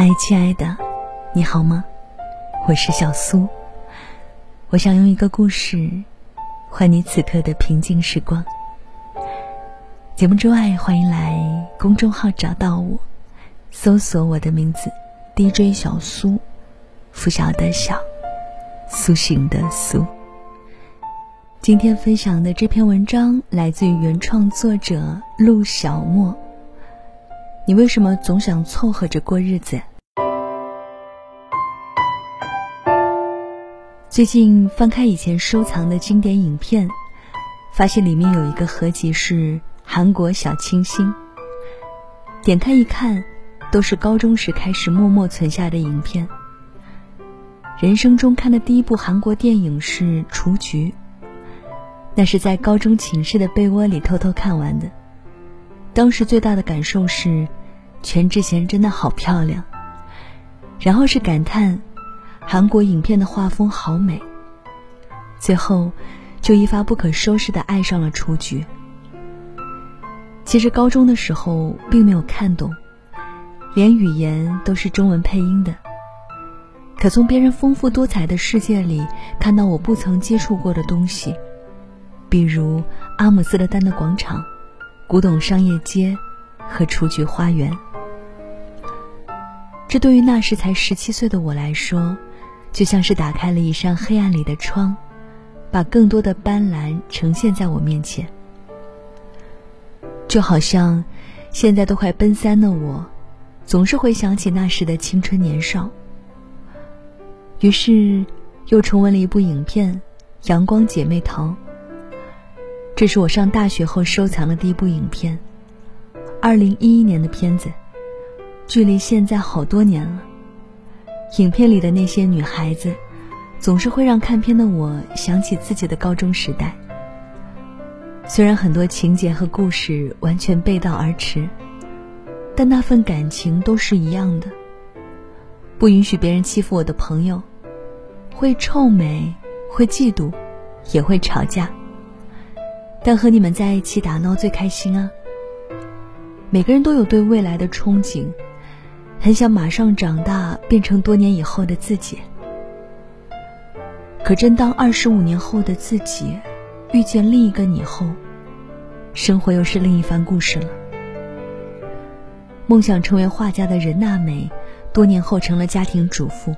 嗨，亲爱的，你好吗？我是小苏。我想用一个故事换你此刻的平静时光。节目之外，欢迎来公众号找到我，搜索我的名字 DJ 小苏，拂晓的晓，苏醒的苏。今天分享的这篇文章来自于原创作者陆小莫。你为什么总想凑合着过日子？最近翻开以前收藏的经典影片，发现里面有一个合集是韩国小清新。点开一看，都是高中时开始默默存下的影片。人生中看的第一部韩国电影是《雏菊》，那是在高中寝室的被窝里偷偷看完的。当时最大的感受是。全智贤真的好漂亮，然后是感叹，韩国影片的画风好美。最后，就一发不可收拾的爱上了雏菊。其实高中的时候并没有看懂，连语言都是中文配音的。可从别人丰富多彩的世界里看到我不曾接触过的东西，比如阿姆斯特丹的广场、古董商业街和雏菊花园。这对于那时才十七岁的我来说，就像是打开了一扇黑暗里的窗，把更多的斑斓呈现在我面前。就好像现在都快奔三的我，总是会想起那时的青春年少。于是，又重温了一部影片《阳光姐妹淘》。这是我上大学后收藏的第一部影片，二零一一年的片子。距离现在好多年了。影片里的那些女孩子，总是会让看片的我想起自己的高中时代。虽然很多情节和故事完全背道而驰，但那份感情都是一样的。不允许别人欺负我的朋友，会臭美，会嫉妒，也会吵架。但和你们在一起打闹最开心啊！每个人都有对未来的憧憬。很想马上长大，变成多年以后的自己。可真当二十五年后的自己遇见另一个你后，生活又是另一番故事了。梦想成为画家的任娜美，多年后成了家庭主妇。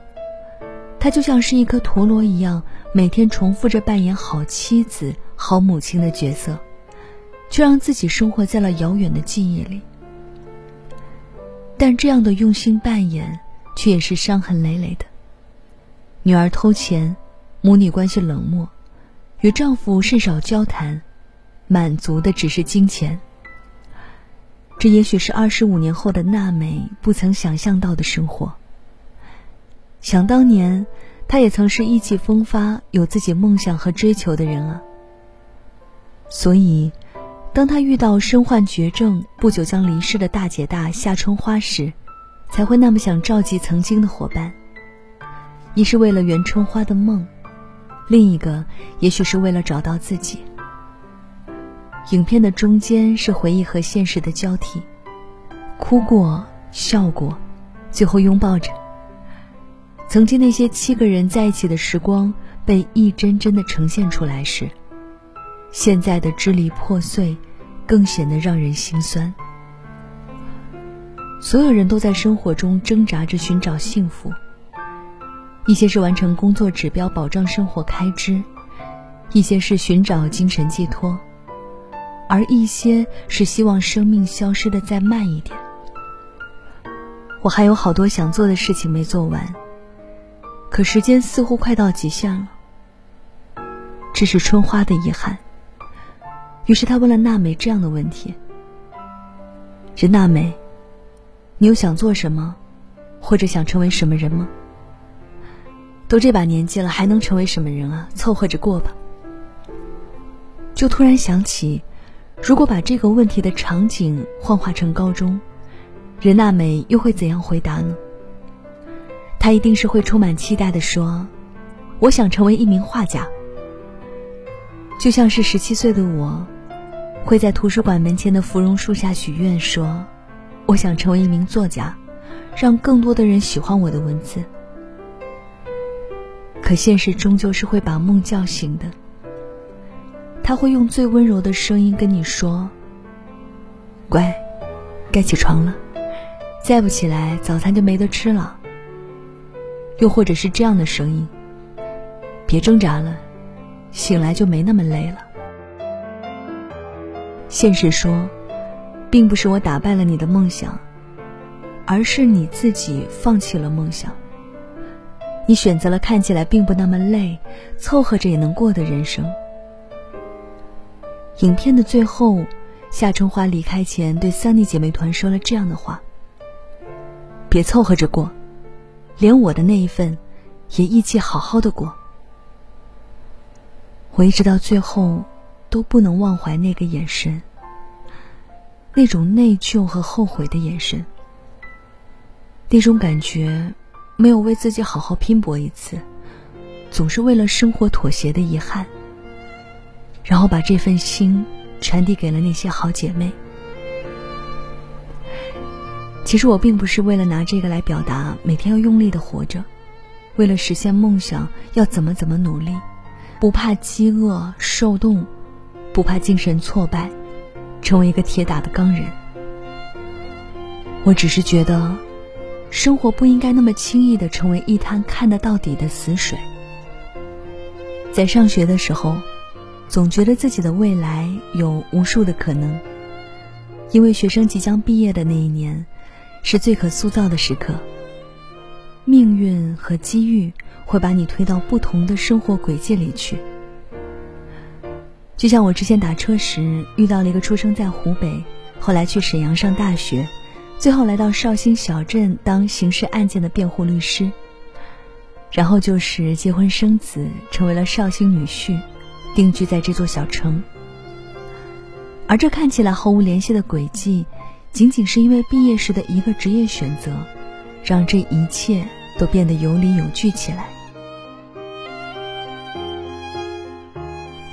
她就像是一颗陀螺一样，每天重复着扮演好妻子、好母亲的角色，却让自己生活在了遥远的记忆里。但这样的用心扮演，却也是伤痕累累的。女儿偷钱，母女关系冷漠，与丈夫甚少交谈，满足的只是金钱。这也许是二十五年后的娜美不曾想象到的生活。想当年，她也曾是意气风发、有自己梦想和追求的人啊。所以。当他遇到身患绝症、不久将离世的大姐大夏春花时，才会那么想召集曾经的伙伴。一是为了圆春花的梦，另一个也许是为了找到自己。影片的中间是回忆和现实的交替，哭过、笑过，最后拥抱着。曾经那些七个人在一起的时光被一帧帧的呈现出来时。现在的支离破碎，更显得让人心酸。所有人都在生活中挣扎着寻找幸福。一些是完成工作指标保障生活开支，一些是寻找精神寄托，而一些是希望生命消失的再慢一点。我还有好多想做的事情没做完，可时间似乎快到极限了。这是春花的遗憾。于是他问了娜美这样的问题：“任娜美，你有想做什么，或者想成为什么人吗？都这把年纪了，还能成为什么人啊？凑合着过吧。”就突然想起，如果把这个问题的场景幻化成高中，任娜美又会怎样回答呢？她一定是会充满期待的说：“我想成为一名画家。”就像是十七岁的我。会在图书馆门前的芙蓉树下许愿，说：“我想成为一名作家，让更多的人喜欢我的文字。可现实终究是会把梦叫醒的，他会用最温柔的声音跟你说：“乖，该起床了，再不起来早餐就没得吃了。”又或者是这样的声音：“别挣扎了，醒来就没那么累了。”现实说，并不是我打败了你的梦想，而是你自己放弃了梦想。你选择了看起来并不那么累、凑合着也能过的人生。影片的最后，夏春花离开前对 Sunny 姐妹团说了这样的话：“别凑合着过，连我的那一份，也一起好好的过。”我一直到最后，都不能忘怀那个眼神，那种内疚和后悔的眼神，那种感觉。没有为自己好好拼搏一次，总是为了生活妥协的遗憾。然后把这份心传递给了那些好姐妹。其实我并不是为了拿这个来表达每天要用力的活着，为了实现梦想要怎么怎么努力，不怕饥饿受冻，不怕精神挫败，成为一个铁打的钢人。我只是觉得。生活不应该那么轻易的成为一滩看得到底的死水。在上学的时候，总觉得自己的未来有无数的可能，因为学生即将毕业的那一年，是最可塑造的时刻。命运和机遇会把你推到不同的生活轨迹里去。就像我之前打车时遇到了一个出生在湖北，后来去沈阳上大学。最后来到绍兴小镇当刑事案件的辩护律师，然后就是结婚生子，成为了绍兴女婿，定居在这座小城。而这看起来毫无联系的轨迹，仅仅是因为毕业时的一个职业选择，让这一切都变得有理有据起来。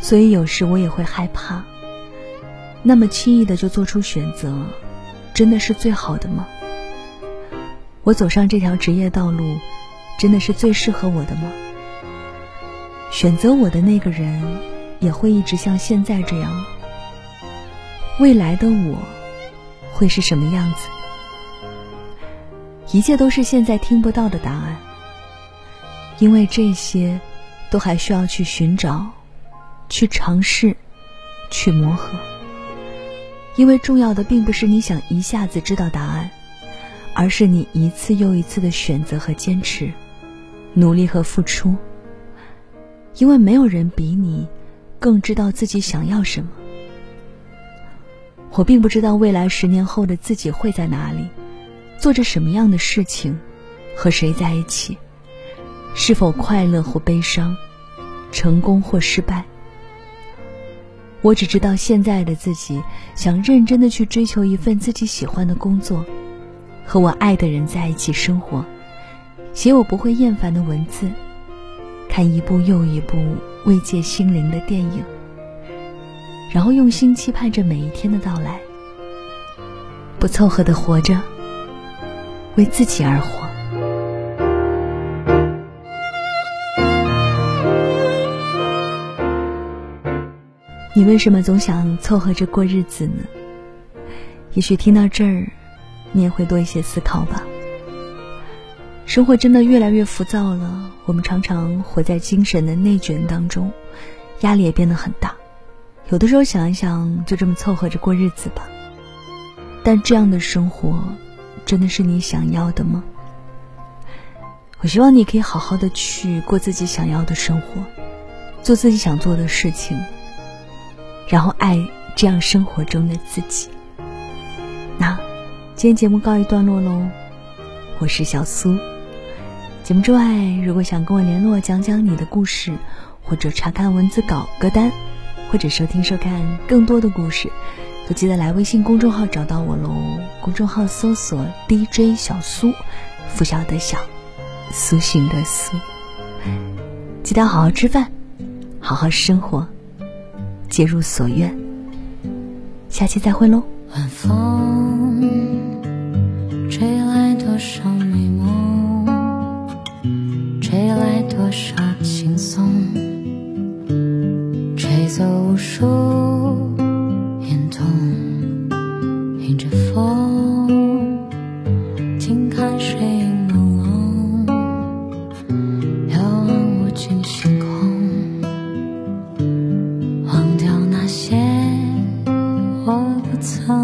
所以有时我也会害怕，那么轻易的就做出选择。真的是最好的吗？我走上这条职业道路，真的是最适合我的吗？选择我的那个人，也会一直像现在这样吗？未来的我，会是什么样子？一切都是现在听不到的答案，因为这些，都还需要去寻找，去尝试，去磨合。因为重要的并不是你想一下子知道答案，而是你一次又一次的选择和坚持，努力和付出。因为没有人比你更知道自己想要什么。我并不知道未来十年后的自己会在哪里，做着什么样的事情，和谁在一起，是否快乐或悲伤，成功或失败。我只知道现在的自己想认真的去追求一份自己喜欢的工作，和我爱的人在一起生活，写我不会厌烦的文字，看一部又一部慰藉心灵的电影，然后用心期盼着每一天的到来，不凑合的活着，为自己而活。你为什么总想凑合着过日子呢？也许听到这儿，你也会多一些思考吧。生活真的越来越浮躁了，我们常常活在精神的内卷当中，压力也变得很大。有的时候想一想，就这么凑合着过日子吧。但这样的生活，真的是你想要的吗？我希望你可以好好的去过自己想要的生活，做自己想做的事情。然后爱这样生活中的自己。那，今天节目告一段落喽。我是小苏。节目之外，如果想跟我联络，讲讲你的故事，或者查看文字稿、歌单，或者收听收看更多的故事，都记得来微信公众号找到我喽。公众号搜索 DJ 小苏，拂晓的晓，苏醒的苏。记得好好吃饭，好好生活。皆如所愿。下期再会喽。晚风吹来多少美梦吹来多少轻松吹走无数 time.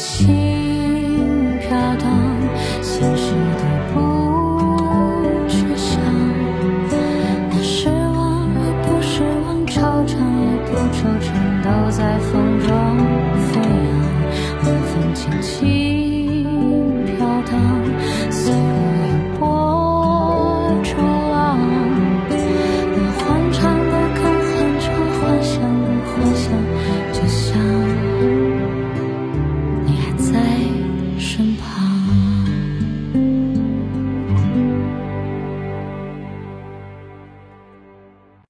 轻飘荡心事都不去想那失望也不失望惆怅也不惆怅都在风中飞扬晚风轻轻飘荡。